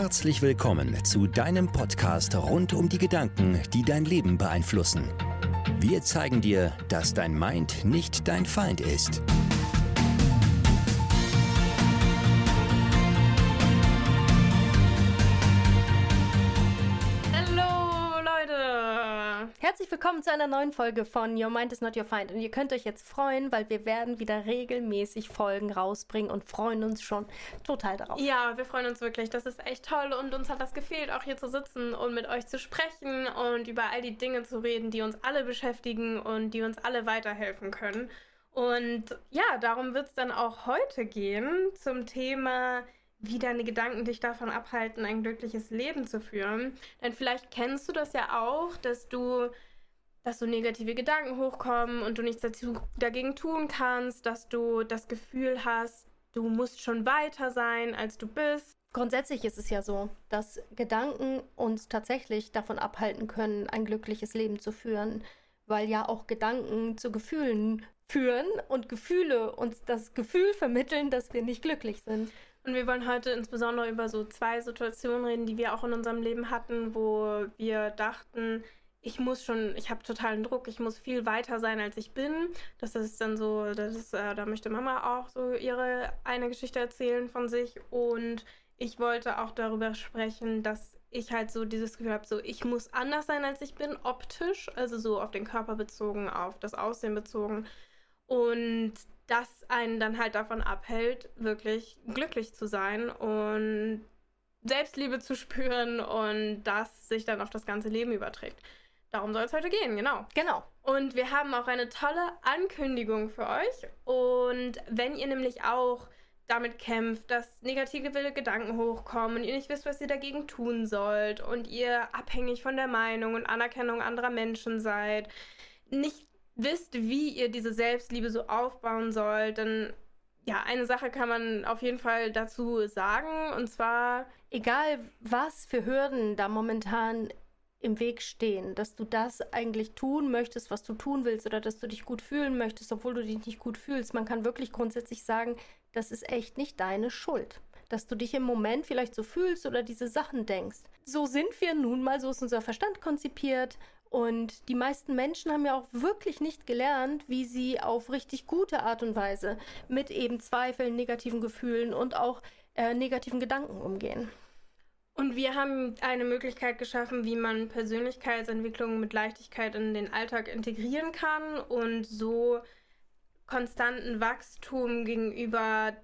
Herzlich willkommen zu deinem Podcast rund um die Gedanken, die dein Leben beeinflussen. Wir zeigen dir, dass dein Mind nicht dein Feind ist. Herzlich willkommen zu einer neuen Folge von Your Mind is Not Your Find. Und ihr könnt euch jetzt freuen, weil wir werden wieder regelmäßig Folgen rausbringen und freuen uns schon total darauf. Ja, wir freuen uns wirklich. Das ist echt toll und uns hat das gefehlt, auch hier zu sitzen und mit euch zu sprechen und über all die Dinge zu reden, die uns alle beschäftigen und die uns alle weiterhelfen können. Und ja, darum wird es dann auch heute gehen zum Thema wie deine Gedanken dich davon abhalten, ein glückliches Leben zu führen. Denn vielleicht kennst du das ja auch, dass du, dass so negative Gedanken hochkommen und du nichts dazu, dagegen tun kannst, dass du das Gefühl hast, du musst schon weiter sein, als du bist. Grundsätzlich ist es ja so, dass Gedanken uns tatsächlich davon abhalten können, ein glückliches Leben zu führen, weil ja auch Gedanken zu Gefühlen führen und Gefühle uns das Gefühl vermitteln, dass wir nicht glücklich sind. Und wir wollen heute insbesondere über so zwei Situationen reden, die wir auch in unserem Leben hatten, wo wir dachten, ich muss schon, ich habe totalen Druck, ich muss viel weiter sein, als ich bin. Das ist dann so, das ist, äh, da möchte Mama auch so ihre eine Geschichte erzählen von sich. Und ich wollte auch darüber sprechen, dass ich halt so dieses Gefühl habe, so ich muss anders sein, als ich bin, optisch, also so auf den Körper bezogen, auf das Aussehen bezogen. Und das einen dann halt davon abhält, wirklich glücklich zu sein und Selbstliebe zu spüren und das sich dann auf das ganze Leben überträgt. Darum soll es heute gehen, genau. Genau. Und wir haben auch eine tolle Ankündigung für euch. Und wenn ihr nämlich auch damit kämpft, dass negative Gedanken hochkommen und ihr nicht wisst, was ihr dagegen tun sollt und ihr abhängig von der Meinung und Anerkennung anderer Menschen seid, nicht wisst, wie ihr diese Selbstliebe so aufbauen sollt, dann ja, eine Sache kann man auf jeden Fall dazu sagen und zwar egal was für Hürden da momentan im Weg stehen, dass du das eigentlich tun möchtest, was du tun willst oder dass du dich gut fühlen möchtest, obwohl du dich nicht gut fühlst. Man kann wirklich grundsätzlich sagen, das ist echt nicht deine Schuld, dass du dich im Moment vielleicht so fühlst oder diese Sachen denkst. So sind wir nun mal, so ist unser Verstand konzipiert und die meisten Menschen haben ja auch wirklich nicht gelernt, wie sie auf richtig gute Art und Weise mit eben Zweifeln, negativen Gefühlen und auch äh, negativen Gedanken umgehen. Und wir haben eine Möglichkeit geschaffen, wie man Persönlichkeitsentwicklung mit Leichtigkeit in den Alltag integrieren kann und so konstanten Wachstum gegenüber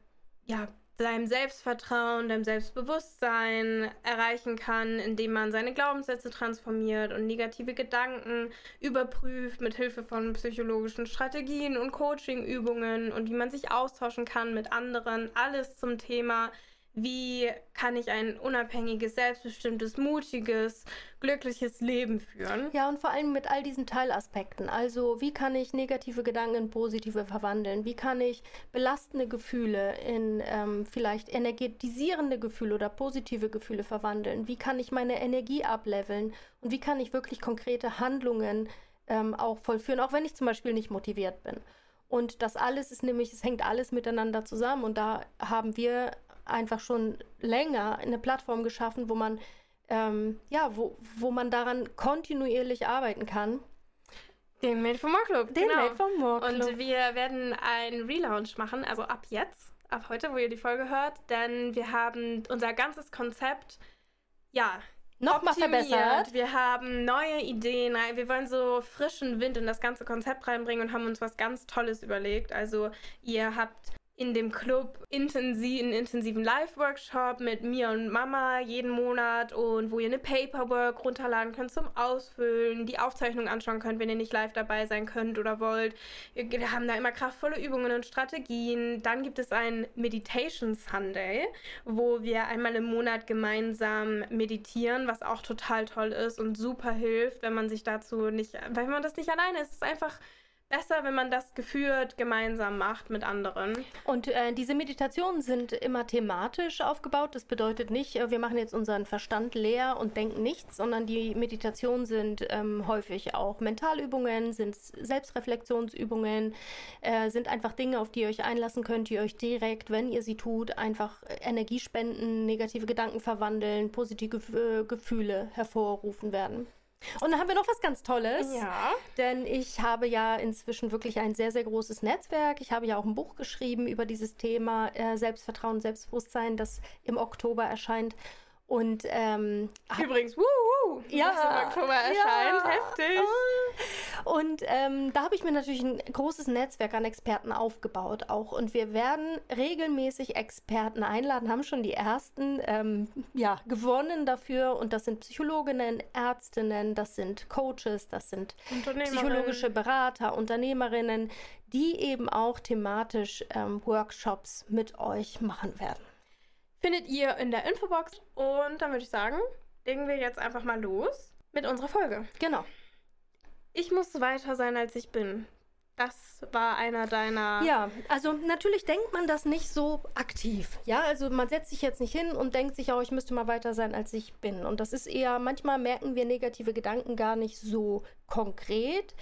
ja, seinem Selbstvertrauen, deinem Selbstbewusstsein erreichen kann, indem man seine Glaubenssätze transformiert und negative Gedanken überprüft mit Hilfe von psychologischen Strategien und Coachingübungen und wie man sich austauschen kann mit anderen. Alles zum Thema wie kann ich ein unabhängiges, selbstbestimmtes, mutiges, glückliches Leben führen. Ja, und vor allem mit all diesen Teilaspekten. Also, wie kann ich negative Gedanken in positive verwandeln? Wie kann ich belastende Gefühle in ähm, vielleicht energetisierende Gefühle oder positive Gefühle verwandeln? Wie kann ich meine Energie ableveln? Und wie kann ich wirklich konkrete Handlungen ähm, auch vollführen, auch wenn ich zum Beispiel nicht motiviert bin? Und das alles ist nämlich, es hängt alles miteinander zusammen. Und da haben wir einfach schon länger eine Plattform geschaffen, wo man ähm, ja, wo, wo man daran kontinuierlich arbeiten kann. Den Made for More Club. Den genau. Made for More Club. Und wir werden einen Relaunch machen, also ab jetzt, ab heute, wo ihr die Folge hört, denn wir haben unser ganzes Konzept, ja, nochmal verbessert. Wir haben neue Ideen. Wir wollen so frischen Wind in das ganze Konzept reinbringen und haben uns was ganz Tolles überlegt. Also ihr habt in dem Club intensiv, einen intensiven Live-Workshop mit mir und Mama jeden Monat und wo ihr eine Paperwork runterladen könnt zum Ausfüllen, die Aufzeichnung anschauen könnt, wenn ihr nicht live dabei sein könnt oder wollt. Wir haben da immer kraftvolle Übungen und Strategien. Dann gibt es ein Meditation Sunday, wo wir einmal im Monat gemeinsam meditieren, was auch total toll ist und super hilft, wenn man sich dazu nicht, weil man das nicht alleine ist. Es ist einfach besser, wenn man das geführt gemeinsam macht mit anderen. Und äh, diese Meditationen sind immer thematisch aufgebaut. Das bedeutet nicht, äh, wir machen jetzt unseren Verstand leer und denken nichts, sondern die Meditationen sind ähm, häufig auch Mentalübungen, sind Selbstreflexionsübungen, äh, sind einfach Dinge, auf die ihr euch einlassen könnt, die euch direkt, wenn ihr sie tut, einfach Energie spenden, negative Gedanken verwandeln, positive äh, Gefühle hervorrufen werden. Und dann haben wir noch was ganz Tolles. Ja. Denn ich habe ja inzwischen wirklich ein sehr, sehr großes Netzwerk. Ich habe ja auch ein Buch geschrieben über dieses Thema äh, Selbstvertrauen, Selbstbewusstsein, das im Oktober erscheint. Und ähm, übrigens, wuhu, ja, im Oktober erscheint, ja, heftig. Und ähm, da habe ich mir natürlich ein großes Netzwerk an Experten aufgebaut auch. Und wir werden regelmäßig Experten einladen, haben schon die ersten ähm, ja, gewonnen dafür. Und das sind Psychologinnen, Ärztinnen, das sind Coaches, das sind psychologische Berater, Unternehmerinnen, die eben auch thematisch ähm, Workshops mit euch machen werden findet ihr in der Infobox. Und dann würde ich sagen, legen wir jetzt einfach mal los mit unserer Folge. Genau. Ich muss weiter sein, als ich bin. Das war einer deiner. Ja, also natürlich denkt man das nicht so aktiv. Ja, also man setzt sich jetzt nicht hin und denkt sich, oh, ich müsste mal weiter sein, als ich bin. Und das ist eher, manchmal merken wir negative Gedanken gar nicht so konkret,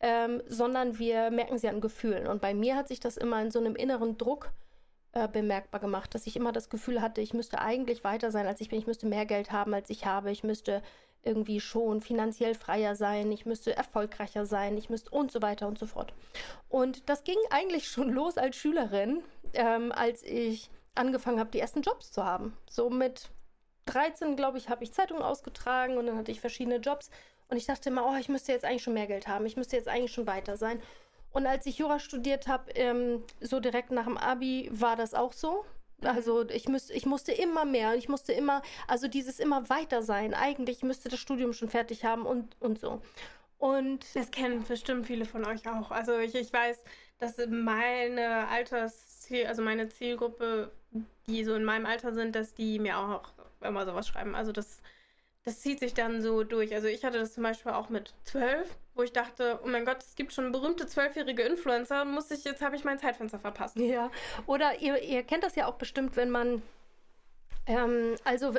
ähm, sondern wir merken sie an Gefühlen. Und bei mir hat sich das immer in so einem inneren Druck äh, bemerkbar gemacht, dass ich immer das Gefühl hatte, ich müsste eigentlich weiter sein, als ich bin. Ich müsste mehr Geld haben, als ich habe. Ich müsste irgendwie schon finanziell freier sein. Ich müsste erfolgreicher sein. Ich müsste und so weiter und so fort. Und das ging eigentlich schon los als Schülerin, ähm, als ich angefangen habe, die ersten Jobs zu haben. So mit 13, glaube ich, habe ich Zeitungen ausgetragen und dann hatte ich verschiedene Jobs. Und ich dachte immer, oh, ich müsste jetzt eigentlich schon mehr Geld haben. Ich müsste jetzt eigentlich schon weiter sein. Und als ich Jura studiert habe, ähm, so direkt nach dem Abi, war das auch so. Also ich, müß, ich musste immer mehr, ich musste immer, also dieses immer weiter sein. Eigentlich müsste das Studium schon fertig haben und, und so. Und das kennen bestimmt viele von euch auch. Also ich, ich weiß, dass meine Altersziel, also meine Zielgruppe, die so in meinem Alter sind, dass die mir auch immer sowas schreiben. Also das das zieht sich dann so durch. Also ich hatte das zum Beispiel auch mit zwölf, wo ich dachte, oh mein Gott, es gibt schon berühmte zwölfjährige Influencer, muss ich, jetzt habe ich mein Zeitfenster verpasst. Ja. Oder ihr, ihr kennt das ja auch bestimmt, wenn man, ähm, also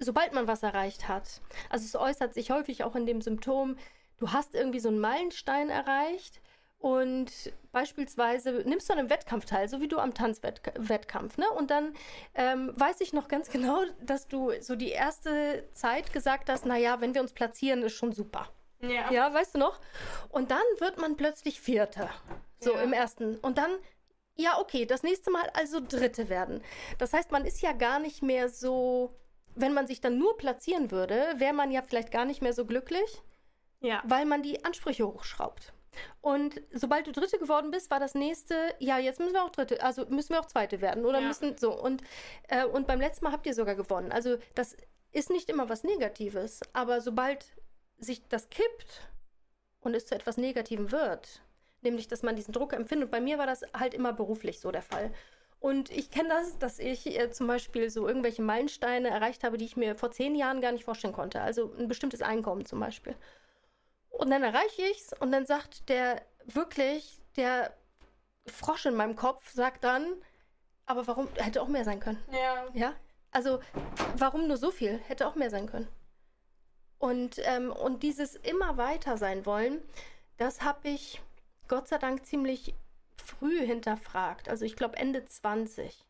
sobald man was erreicht hat, also es äußert sich häufig auch in dem Symptom, du hast irgendwie so einen Meilenstein erreicht und beispielsweise nimmst du an einem Wettkampf teil, so wie du am Tanzwettkampf, ne? Und dann ähm, weiß ich noch ganz genau, dass du so die erste Zeit gesagt hast, naja, wenn wir uns platzieren, ist schon super. Ja. Ja, weißt du noch? Und dann wird man plötzlich Vierter. So ja. im ersten. Und dann, ja, okay, das nächste Mal also Dritte werden. Das heißt, man ist ja gar nicht mehr so, wenn man sich dann nur platzieren würde, wäre man ja vielleicht gar nicht mehr so glücklich. Ja. Weil man die Ansprüche hochschraubt. Und sobald du Dritte geworden bist, war das nächste, ja, jetzt müssen wir auch Dritte, also müssen wir auch Zweite werden oder ja. müssen so. Und, äh, und beim letzten Mal habt ihr sogar gewonnen. Also das ist nicht immer was Negatives, aber sobald sich das kippt und es zu etwas Negativem wird, nämlich dass man diesen Druck empfindet, bei mir war das halt immer beruflich so der Fall. Und ich kenne das, dass ich äh, zum Beispiel so irgendwelche Meilensteine erreicht habe, die ich mir vor zehn Jahren gar nicht vorstellen konnte. Also ein bestimmtes Einkommen zum Beispiel. Und dann erreiche ich es und dann sagt der wirklich, der Frosch in meinem Kopf sagt dann, aber warum, hätte auch mehr sein können. Ja. Ja? Also, warum nur so viel? Hätte auch mehr sein können. Und, ähm, und dieses immer weiter sein wollen, das habe ich Gott sei Dank ziemlich früh hinterfragt. Also ich glaube Ende 20.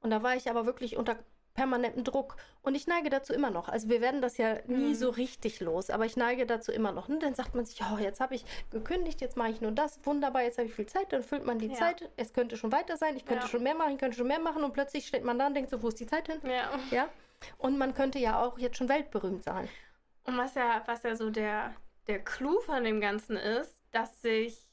Und da war ich aber wirklich unter permanenten Druck. Und ich neige dazu immer noch. Also wir werden das ja nie mhm. so richtig los, aber ich neige dazu immer noch. Und dann sagt man sich, oh, jetzt habe ich gekündigt, jetzt mache ich nur das, wunderbar, jetzt habe ich viel Zeit, dann füllt man die ja. Zeit, es könnte schon weiter sein, ich könnte ja. schon mehr machen, ich könnte schon mehr machen und plötzlich steht man da und denkt so, wo ist die Zeit hin? Ja. ja? Und man könnte ja auch jetzt schon weltberühmt sein. Und was ja, was ja so der, der Clou von dem Ganzen ist, dass sich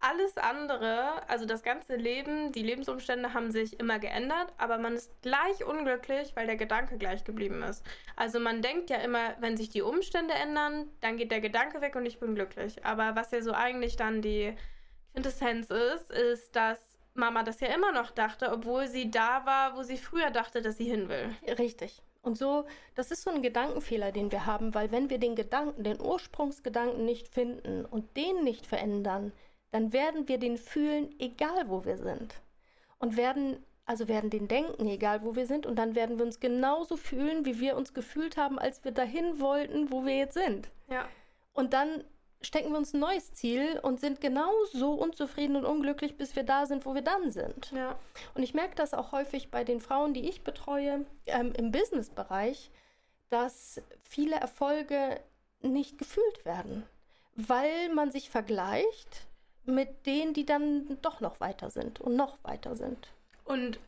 alles andere, also das ganze Leben, die Lebensumstände haben sich immer geändert, aber man ist gleich unglücklich, weil der Gedanke gleich geblieben ist. Also man denkt ja immer, wenn sich die Umstände ändern, dann geht der Gedanke weg und ich bin glücklich. Aber was ja so eigentlich dann die Quintessenz ist, ist, dass Mama das ja immer noch dachte, obwohl sie da war, wo sie früher dachte, dass sie hin will. Richtig. Und so, das ist so ein Gedankenfehler, den wir haben, weil wenn wir den Gedanken, den Ursprungsgedanken nicht finden und den nicht verändern, dann werden wir den fühlen, egal wo wir sind. Und werden, also werden den denken, egal wo wir sind. Und dann werden wir uns genauso fühlen, wie wir uns gefühlt haben, als wir dahin wollten, wo wir jetzt sind. Ja. Und dann stecken wir uns ein neues Ziel und sind genauso unzufrieden und unglücklich, bis wir da sind, wo wir dann sind. Ja. Und ich merke das auch häufig bei den Frauen, die ich betreue, ähm, im Business-Bereich, dass viele Erfolge nicht gefühlt werden, weil man sich vergleicht mit denen, die dann doch noch weiter sind und noch weiter sind. Und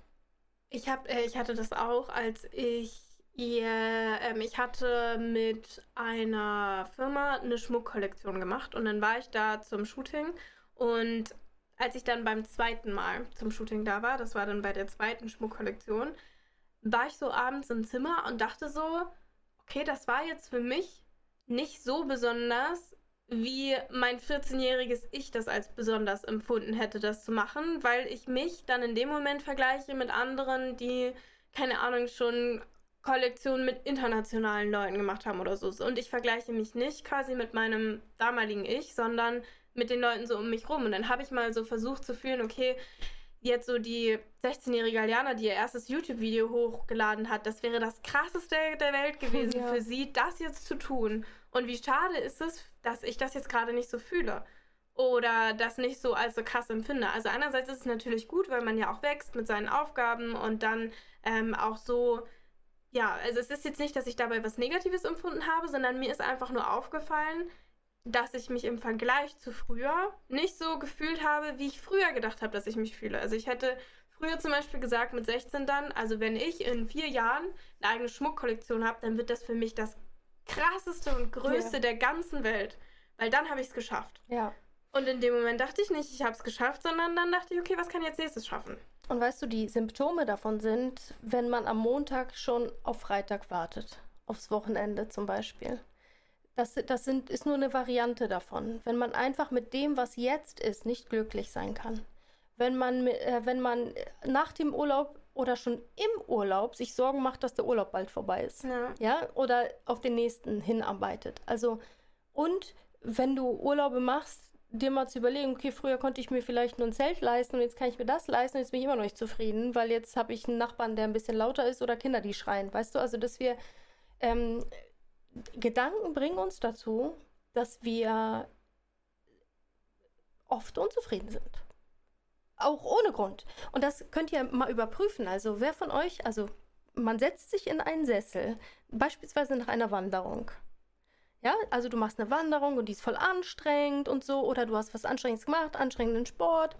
ich, hab, äh, ich hatte das auch, als ich ihr, ähm, ich hatte mit einer Firma eine Schmuckkollektion gemacht und dann war ich da zum Shooting und als ich dann beim zweiten Mal zum Shooting da war, das war dann bei der zweiten Schmuckkollektion, war ich so abends im Zimmer und dachte so, okay, das war jetzt für mich nicht so besonders, wie mein 14-jähriges Ich das als besonders empfunden hätte, das zu machen, weil ich mich dann in dem Moment vergleiche mit anderen, die, keine Ahnung, schon Kollektionen mit internationalen Leuten gemacht haben oder so. Und ich vergleiche mich nicht quasi mit meinem damaligen Ich, sondern mit den Leuten so um mich rum. Und dann habe ich mal so versucht zu fühlen, okay, jetzt so die 16-jährige Aliana, die ihr erstes YouTube-Video hochgeladen hat, das wäre das krasseste der Welt gewesen ja. für sie, das jetzt zu tun. Und wie schade ist es, dass ich das jetzt gerade nicht so fühle. Oder das nicht so als so krass empfinde. Also einerseits ist es natürlich gut, weil man ja auch wächst mit seinen Aufgaben und dann ähm, auch so, ja, also es ist jetzt nicht, dass ich dabei was Negatives empfunden habe, sondern mir ist einfach nur aufgefallen, dass ich mich im Vergleich zu früher nicht so gefühlt habe, wie ich früher gedacht habe, dass ich mich fühle. Also ich hätte früher zum Beispiel gesagt mit 16 dann, also wenn ich in vier Jahren eine eigene Schmuckkollektion habe, dann wird das für mich das krasseste und größte ja. der ganzen Welt. Weil dann habe ich es geschafft. Ja. Und in dem Moment dachte ich nicht, ich habe es geschafft, sondern dann dachte ich, okay, was kann ich jetzt nächstes schaffen? Und weißt du, die Symptome davon sind, wenn man am Montag schon auf Freitag wartet, aufs Wochenende zum Beispiel. Das, das sind, ist nur eine Variante davon. Wenn man einfach mit dem, was jetzt ist, nicht glücklich sein kann. Wenn man, äh, wenn man nach dem Urlaub oder schon im Urlaub sich Sorgen macht, dass der Urlaub bald vorbei ist. Ja. ja? Oder auf den nächsten hinarbeitet. Also, und wenn du Urlaube machst, dir mal zu überlegen, okay, früher konnte ich mir vielleicht nur ein Zelt leisten und jetzt kann ich mir das leisten und jetzt bin ich immer noch nicht zufrieden, weil jetzt habe ich einen Nachbarn, der ein bisschen lauter ist oder Kinder, die schreien. Weißt du, also dass wir ähm, Gedanken bringen uns dazu, dass wir oft unzufrieden sind. Auch ohne Grund. Und das könnt ihr mal überprüfen. Also wer von euch, also man setzt sich in einen Sessel, beispielsweise nach einer Wanderung. Ja, also du machst eine Wanderung und die ist voll anstrengend und so, oder du hast was Anstrengendes gemacht, anstrengenden Sport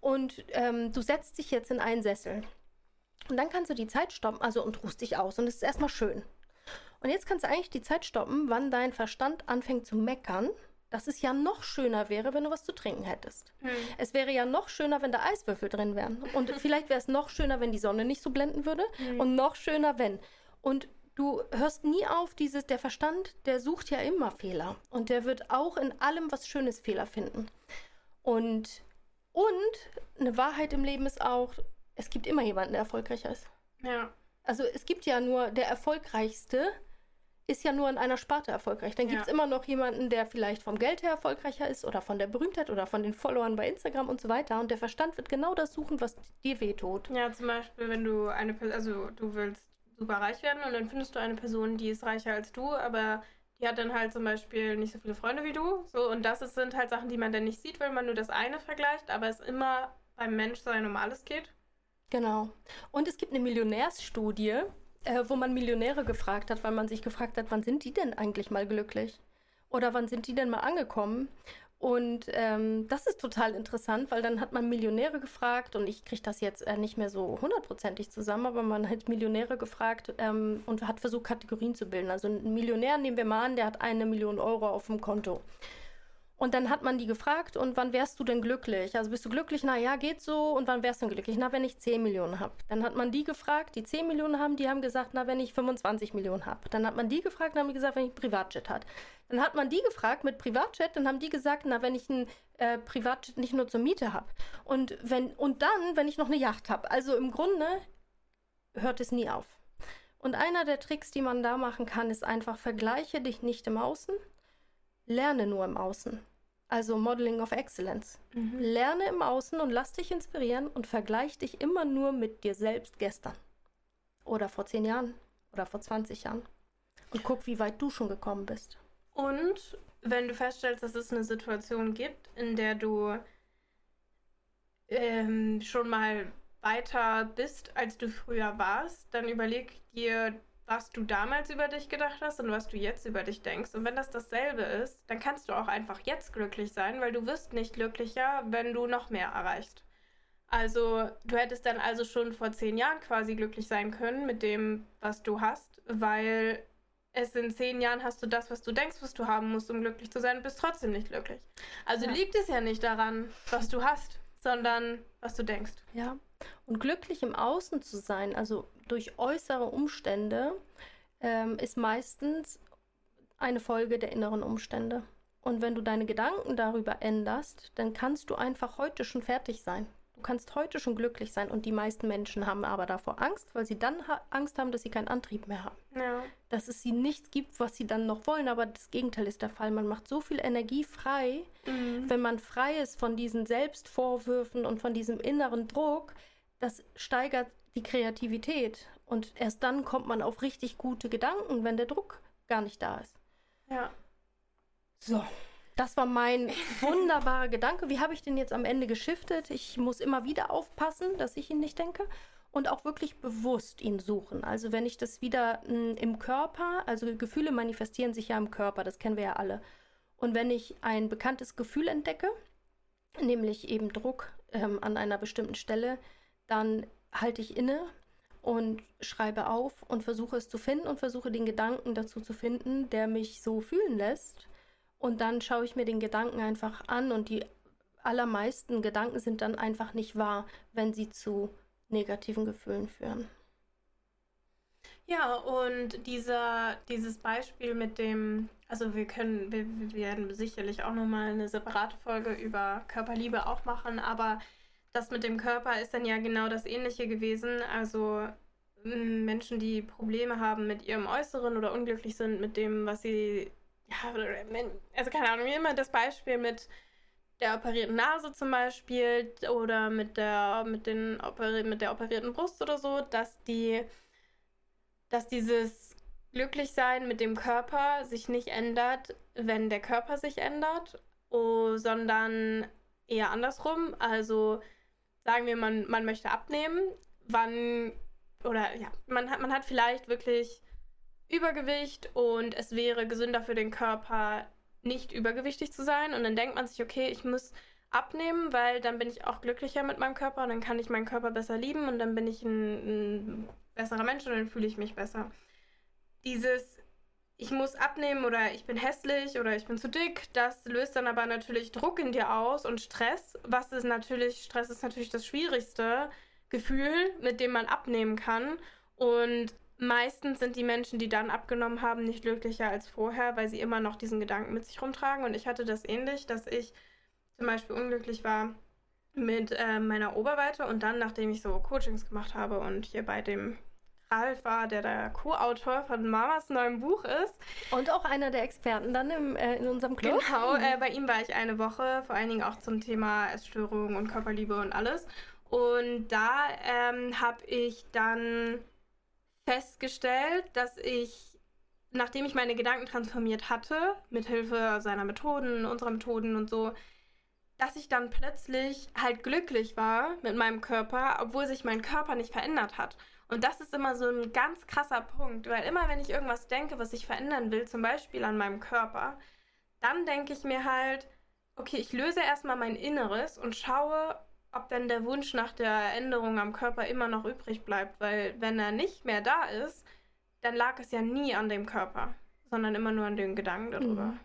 und ähm, du setzt dich jetzt in einen Sessel. Und dann kannst du die Zeit stoppen, also und ruhst dich aus und es ist erstmal schön. Und jetzt kannst du eigentlich die Zeit stoppen, wann dein Verstand anfängt zu meckern, dass es ja noch schöner wäre, wenn du was zu trinken hättest. Hm. Es wäre ja noch schöner, wenn da Eiswürfel drin wären. Und vielleicht wäre es noch schöner, wenn die Sonne nicht so blenden würde. Hm. Und noch schöner, wenn. Und du hörst nie auf, dieses, der Verstand, der sucht ja immer Fehler. Und der wird auch in allem was Schönes Fehler finden. Und, und eine Wahrheit im Leben ist auch, es gibt immer jemanden, der erfolgreicher ist. Ja. Also es gibt ja nur der Erfolgreichste, ist ja nur in einer Sparte erfolgreich. Dann gibt es immer noch jemanden, der vielleicht vom Geld her erfolgreicher ist oder von der Berühmtheit oder von den Followern bei Instagram und so weiter. Und der Verstand wird genau das suchen, was dir wehtut. Ja, zum Beispiel, wenn du eine Person, also du willst super reich werden und dann findest du eine Person, die ist reicher als du, aber die hat dann halt zum Beispiel nicht so viele Freunde wie du. So, und das ist, sind halt Sachen, die man dann nicht sieht, weil man nur das eine vergleicht, aber es immer beim Menschsein um alles geht. Genau. Und es gibt eine Millionärsstudie, äh, wo man Millionäre gefragt hat, weil man sich gefragt hat, wann sind die denn eigentlich mal glücklich? Oder wann sind die denn mal angekommen? Und ähm, das ist total interessant, weil dann hat man Millionäre gefragt und ich kriege das jetzt äh, nicht mehr so hundertprozentig zusammen, aber man hat Millionäre gefragt ähm, und hat versucht, Kategorien zu bilden. Also ein Millionär, nehmen wir mal an, der hat eine Million Euro auf dem Konto. Und dann hat man die gefragt, und wann wärst du denn glücklich? Also bist du glücklich? Na ja, geht so. Und wann wärst du denn glücklich? Na, wenn ich 10 Millionen habe. Dann hat man die gefragt, die 10 Millionen haben, die haben gesagt, na, wenn ich 25 Millionen habe. Dann hat man die gefragt, dann haben die gesagt, wenn ich Privatjet hat. Dann hat man die gefragt mit Privatjet, dann haben die gesagt, na, wenn ich ein äh, Privatjet nicht nur zur Miete habe. Und und dann, wenn ich noch eine Yacht habe. Also im Grunde hört es nie auf. Und einer der Tricks, die man da machen kann, ist einfach, vergleiche dich nicht im Außen, lerne nur im Außen. Also Modeling of Excellence. Mhm. Lerne im Außen und lass dich inspirieren und vergleich dich immer nur mit dir selbst gestern. Oder vor zehn Jahren. Oder vor 20 Jahren. Und guck, wie weit du schon gekommen bist. Und wenn du feststellst, dass es eine Situation gibt, in der du ähm, schon mal weiter bist, als du früher warst, dann überleg dir, was du damals über dich gedacht hast und was du jetzt über dich denkst. Und wenn das dasselbe ist, dann kannst du auch einfach jetzt glücklich sein, weil du wirst nicht glücklicher, wenn du noch mehr erreichst. Also du hättest dann also schon vor zehn Jahren quasi glücklich sein können mit dem, was du hast, weil es in zehn Jahren hast du das, was du denkst, was du haben musst, um glücklich zu sein, und bist trotzdem nicht glücklich. Also ja. liegt es ja nicht daran, was du hast, sondern was du denkst. Ja. Und glücklich im Außen zu sein, also durch äußere Umstände, ähm, ist meistens eine Folge der inneren Umstände. Und wenn du deine Gedanken darüber änderst, dann kannst du einfach heute schon fertig sein. Du kannst heute schon glücklich sein und die meisten Menschen haben aber davor Angst, weil sie dann ha Angst haben, dass sie keinen Antrieb mehr haben. Ja. Dass es sie nichts gibt, was sie dann noch wollen, aber das Gegenteil ist der Fall. Man macht so viel Energie frei, mhm. wenn man frei ist von diesen Selbstvorwürfen und von diesem inneren Druck, das steigert die Kreativität und erst dann kommt man auf richtig gute Gedanken, wenn der Druck gar nicht da ist. Ja. So, das war mein wunderbarer Gedanke. Wie habe ich den jetzt am Ende geschiftet? Ich muss immer wieder aufpassen, dass ich ihn nicht denke und auch wirklich bewusst ihn suchen. Also wenn ich das wieder mh, hm, im Körper, also Gefühle manifestieren sich ja im Körper, das kennen wir ja alle. Und wenn ich ein bekanntes Gefühl entdecke, nämlich eben Druck ähm, an einer bestimmten Stelle, dann halte ich inne und schreibe auf und versuche es zu finden und versuche den Gedanken dazu zu finden, der mich so fühlen lässt und dann schaue ich mir den Gedanken einfach an und die allermeisten Gedanken sind dann einfach nicht wahr, wenn sie zu negativen Gefühlen führen. Ja, und dieser, dieses Beispiel mit dem, also wir können, wir, wir werden sicherlich auch nochmal eine separate Folge über Körperliebe auch machen, aber das mit dem Körper ist dann ja genau das Ähnliche gewesen. Also Menschen, die Probleme haben mit ihrem Äußeren oder unglücklich sind mit dem, was sie ja, also keine Ahnung, wie immer das Beispiel mit der operierten Nase zum Beispiel oder mit der, mit, den mit der operierten Brust oder so, dass die, dass dieses Glücklichsein mit dem Körper sich nicht ändert, wenn der Körper sich ändert, oh, sondern eher andersrum. Also sagen wir, man, man möchte abnehmen, wann oder ja, man hat, man hat vielleicht wirklich Übergewicht und es wäre gesünder für den Körper, nicht übergewichtig zu sein. Und dann denkt man sich, okay, ich muss abnehmen, weil dann bin ich auch glücklicher mit meinem Körper und dann kann ich meinen Körper besser lieben und dann bin ich ein, ein besserer Mensch und dann fühle ich mich besser. Dieses, ich muss abnehmen oder ich bin hässlich oder ich bin zu dick, das löst dann aber natürlich Druck in dir aus und Stress. Was ist natürlich, Stress ist natürlich das schwierigste Gefühl, mit dem man abnehmen kann. Und meistens sind die Menschen, die dann abgenommen haben, nicht glücklicher als vorher, weil sie immer noch diesen Gedanken mit sich rumtragen. Und ich hatte das ähnlich, dass ich zum Beispiel unglücklich war mit äh, meiner Oberweite und dann, nachdem ich so Coachings gemacht habe und hier bei dem Ralf war, der der Co-Autor von Mamas neuem Buch ist. Und auch einer der Experten dann im, äh, in unserem Club. Genau, äh, bei ihm war ich eine Woche, vor allen Dingen auch zum Thema Essstörung und Körperliebe und alles. Und da ähm, habe ich dann festgestellt, dass ich, nachdem ich meine Gedanken transformiert hatte, mit Hilfe seiner Methoden, unserer Methoden und so, dass ich dann plötzlich halt glücklich war mit meinem Körper, obwohl sich mein Körper nicht verändert hat. Und das ist immer so ein ganz krasser Punkt, weil immer wenn ich irgendwas denke, was ich verändern will, zum Beispiel an meinem Körper, dann denke ich mir halt, okay, ich löse erstmal mein Inneres und schaue, ob denn der Wunsch nach der Änderung am Körper immer noch übrig bleibt, weil wenn er nicht mehr da ist, dann lag es ja nie an dem Körper, sondern immer nur an den Gedanken darüber. Mhm.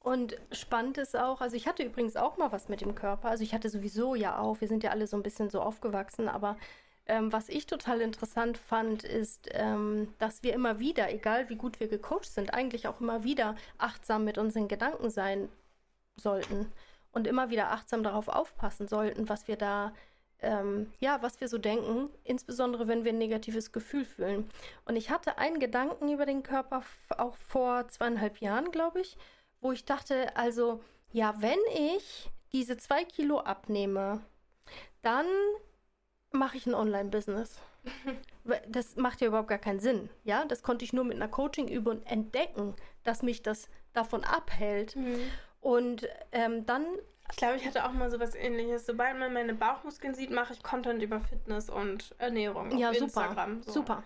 Und spannend ist auch, also ich hatte übrigens auch mal was mit dem Körper, also ich hatte sowieso ja auch, wir sind ja alle so ein bisschen so aufgewachsen, aber ähm, was ich total interessant fand, ist, ähm, dass wir immer wieder, egal wie gut wir gecoacht sind, eigentlich auch immer wieder achtsam mit unseren Gedanken sein sollten und immer wieder achtsam darauf aufpassen sollten, was wir da, ähm, ja, was wir so denken, insbesondere wenn wir ein negatives Gefühl fühlen. Und ich hatte einen Gedanken über den Körper auch vor zweieinhalb Jahren, glaube ich, wo ich dachte, also Ja, wenn ich diese zwei Kilo abnehme, dann mache ich ein Online-Business. Das macht ja überhaupt gar keinen Sinn. Ja, das konnte ich nur mit einer Coaching-Übung entdecken, dass mich das davon abhält. Mhm. Und ähm, dann. Ich glaube, ich hatte auch mal so was ähnliches. Sobald man meine Bauchmuskeln sieht, mache ich Content über Fitness und Ernährung ja, auf super, Instagram. So. Super.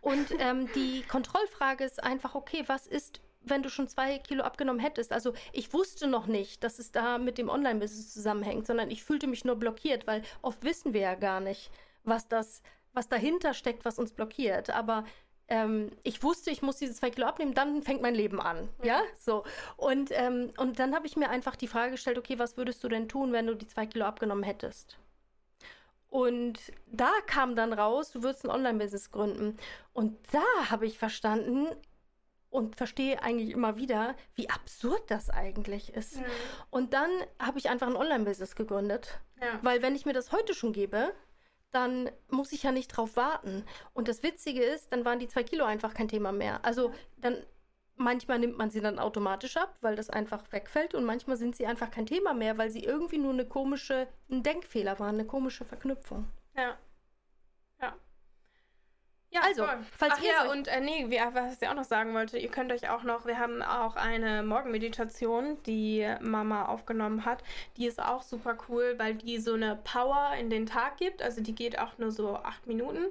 Und ähm, die Kontrollfrage ist einfach, okay, was ist wenn du schon zwei Kilo abgenommen hättest. Also ich wusste noch nicht, dass es da mit dem Online-Business zusammenhängt, sondern ich fühlte mich nur blockiert, weil oft wissen wir ja gar nicht, was das, was dahinter steckt, was uns blockiert. Aber ähm, ich wusste, ich muss diese zwei Kilo abnehmen, dann fängt mein Leben an. Mhm. Ja, so. Und, ähm, und dann habe ich mir einfach die Frage gestellt, okay, was würdest du denn tun, wenn du die zwei Kilo abgenommen hättest? Und da kam dann raus, du würdest ein Online-Business gründen. Und da habe ich verstanden und verstehe eigentlich immer wieder, wie absurd das eigentlich ist. Mhm. Und dann habe ich einfach ein Online-Business gegründet. Ja. Weil wenn ich mir das heute schon gebe, dann muss ich ja nicht drauf warten. Und das Witzige ist, dann waren die zwei Kilo einfach kein Thema mehr. Also dann manchmal nimmt man sie dann automatisch ab, weil das einfach wegfällt und manchmal sind sie einfach kein Thema mehr, weil sie irgendwie nur eine komische, ein Denkfehler waren, eine komische Verknüpfung. Ja. Ja. Ja, also, voll. falls Ach ihr ja, und äh, nee, wie, was ich auch noch sagen wollte, ihr könnt euch auch noch, wir haben auch eine Morgenmeditation, die Mama aufgenommen hat. Die ist auch super cool, weil die so eine Power in den Tag gibt. Also die geht auch nur so acht Minuten,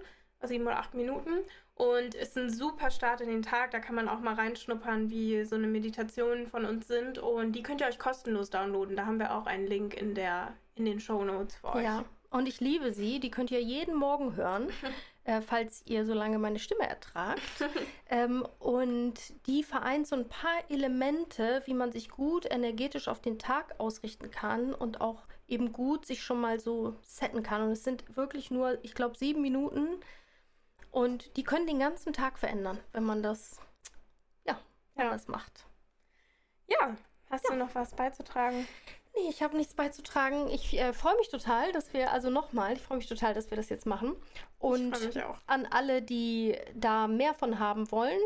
sieben oder acht Minuten. Und ist ein super Start in den Tag. Da kann man auch mal reinschnuppern, wie so eine Meditation von uns sind. Und die könnt ihr euch kostenlos downloaden. Da haben wir auch einen Link in, der, in den Show Notes für euch. Ja, und ich liebe sie. Die könnt ihr jeden Morgen hören. äh, falls ihr so lange meine Stimme ertragt. ähm, und die vereint so ein paar Elemente, wie man sich gut energetisch auf den Tag ausrichten kann und auch eben gut sich schon mal so setten kann. Und es sind wirklich nur, ich glaube, sieben Minuten. Und die können den ganzen Tag verändern, wenn man das, ja, wenn ja. das macht. Ja, hast ja. du noch was beizutragen? Nee, ich habe nichts beizutragen. Ich äh, freue mich total, dass wir, also nochmal, ich freue mich total, dass wir das jetzt machen. Und an alle, die da mehr von haben wollen,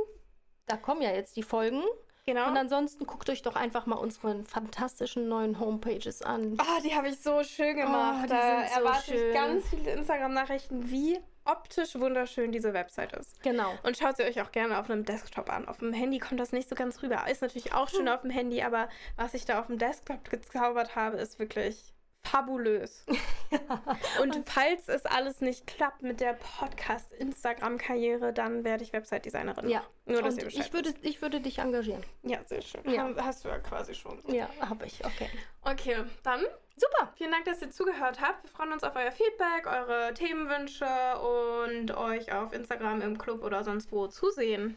da kommen ja jetzt die Folgen. Genau. Und ansonsten guckt euch doch einfach mal unsere fantastischen neuen Homepages an. Ah, oh, die habe ich so schön gemacht. Oh, da erwarte so ich ganz viele Instagram-Nachrichten, wie optisch wunderschön diese Website ist. Genau. Und schaut sie euch auch gerne auf einem Desktop an. Auf dem Handy kommt das nicht so ganz rüber. Ist natürlich auch schön hm. auf dem Handy, aber was ich da auf dem Desktop gezaubert habe, ist wirklich fabulös. ja. Und falls es alles nicht klappt mit der Podcast-Instagram-Karriere, dann werde ich Website-Designerin. Ja. Nur, dass Und ihr ich würde, ich würde dich engagieren. Ja, sehr schön. Ja. Hast du ja quasi schon. Ja, habe ich. Okay. Okay, dann Super. Vielen Dank, dass ihr zugehört habt. Wir freuen uns auf euer Feedback, eure Themenwünsche und euch auf Instagram im Club oder sonst wo zusehen.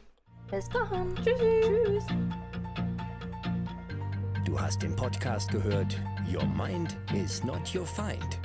Bis dann. Tschüss. Tschüss. Du hast den Podcast gehört Your Mind is not your Find